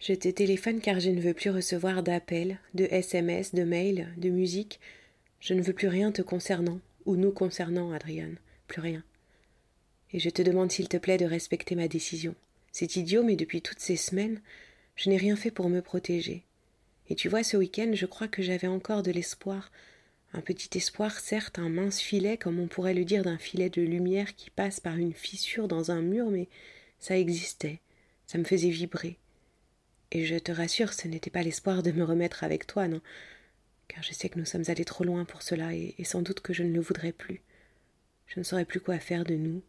Je te téléphone car je ne veux plus recevoir d'appels, de SMS, de mails, de musique. Je ne veux plus rien te concernant, ou nous concernant, Adriane. Plus rien. Et je te demande s'il te plaît de respecter ma décision. C'est idiot, mais depuis toutes ces semaines, je n'ai rien fait pour me protéger. Et tu vois, ce week-end, je crois que j'avais encore de l'espoir. Un petit espoir, certes, un mince filet, comme on pourrait le dire d'un filet de lumière qui passe par une fissure dans un mur, mais ça existait. Ça me faisait vibrer. Et je te rassure, ce n'était pas l'espoir de me remettre avec toi, non, car je sais que nous sommes allés trop loin pour cela, et, sans doute que je ne le voudrais plus. Je ne saurais plus quoi faire de nous,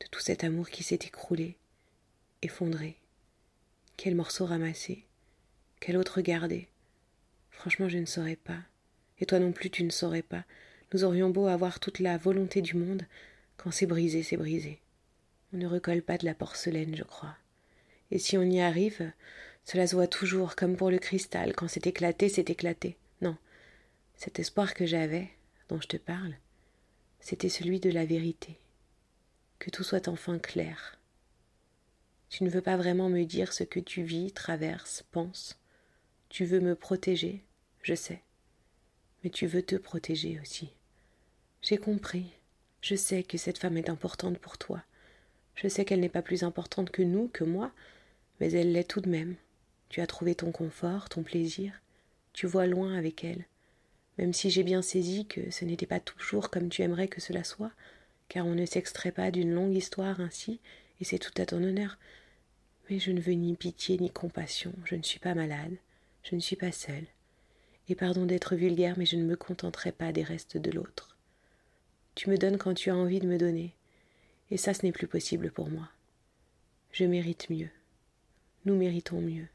de tout cet amour qui s'est écroulé, effondré. Quel morceau ramasser Quel autre garder Franchement, je ne saurais pas. Et toi non plus, tu ne saurais pas. Nous aurions beau avoir toute la volonté du monde, quand c'est brisé, c'est brisé. On ne recolle pas de la porcelaine, je crois. Et si on y arrive, cela se voit toujours, comme pour le cristal, quand c'est éclaté, c'est éclaté. Non, cet espoir que j'avais, dont je te parle, c'était celui de la vérité. Que tout soit enfin clair. Tu ne veux pas vraiment me dire ce que tu vis, traverses, penses. Tu veux me protéger, je sais. Mais tu veux te protéger aussi. J'ai compris. Je sais que cette femme est importante pour toi. Je sais qu'elle n'est pas plus importante que nous, que moi, mais elle l'est tout de même. Tu as trouvé ton confort, ton plaisir, tu vois loin avec elle, même si j'ai bien saisi que ce n'était pas toujours comme tu aimerais que cela soit, car on ne s'extrait pas d'une longue histoire ainsi, et c'est tout à ton honneur. Mais je ne veux ni pitié ni compassion, je ne suis pas malade, je ne suis pas seule. Et pardon d'être vulgaire, mais je ne me contenterai pas des restes de l'autre. Tu me donnes quand tu as envie de me donner, et ça ce n'est plus possible pour moi. Je mérite mieux. Nous méritons mieux.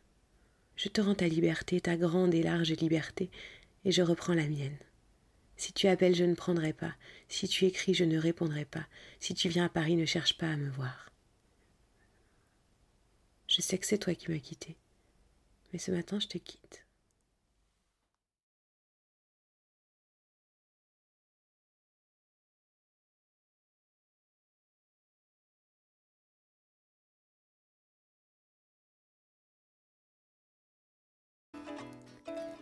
Je te rends ta liberté, ta grande et large liberté, et je reprends la mienne. Si tu appelles, je ne prendrai pas. Si tu écris, je ne répondrai pas. Si tu viens à Paris, ne cherche pas à me voir. Je sais que c'est toi qui m'as quitté, mais ce matin je te quitte.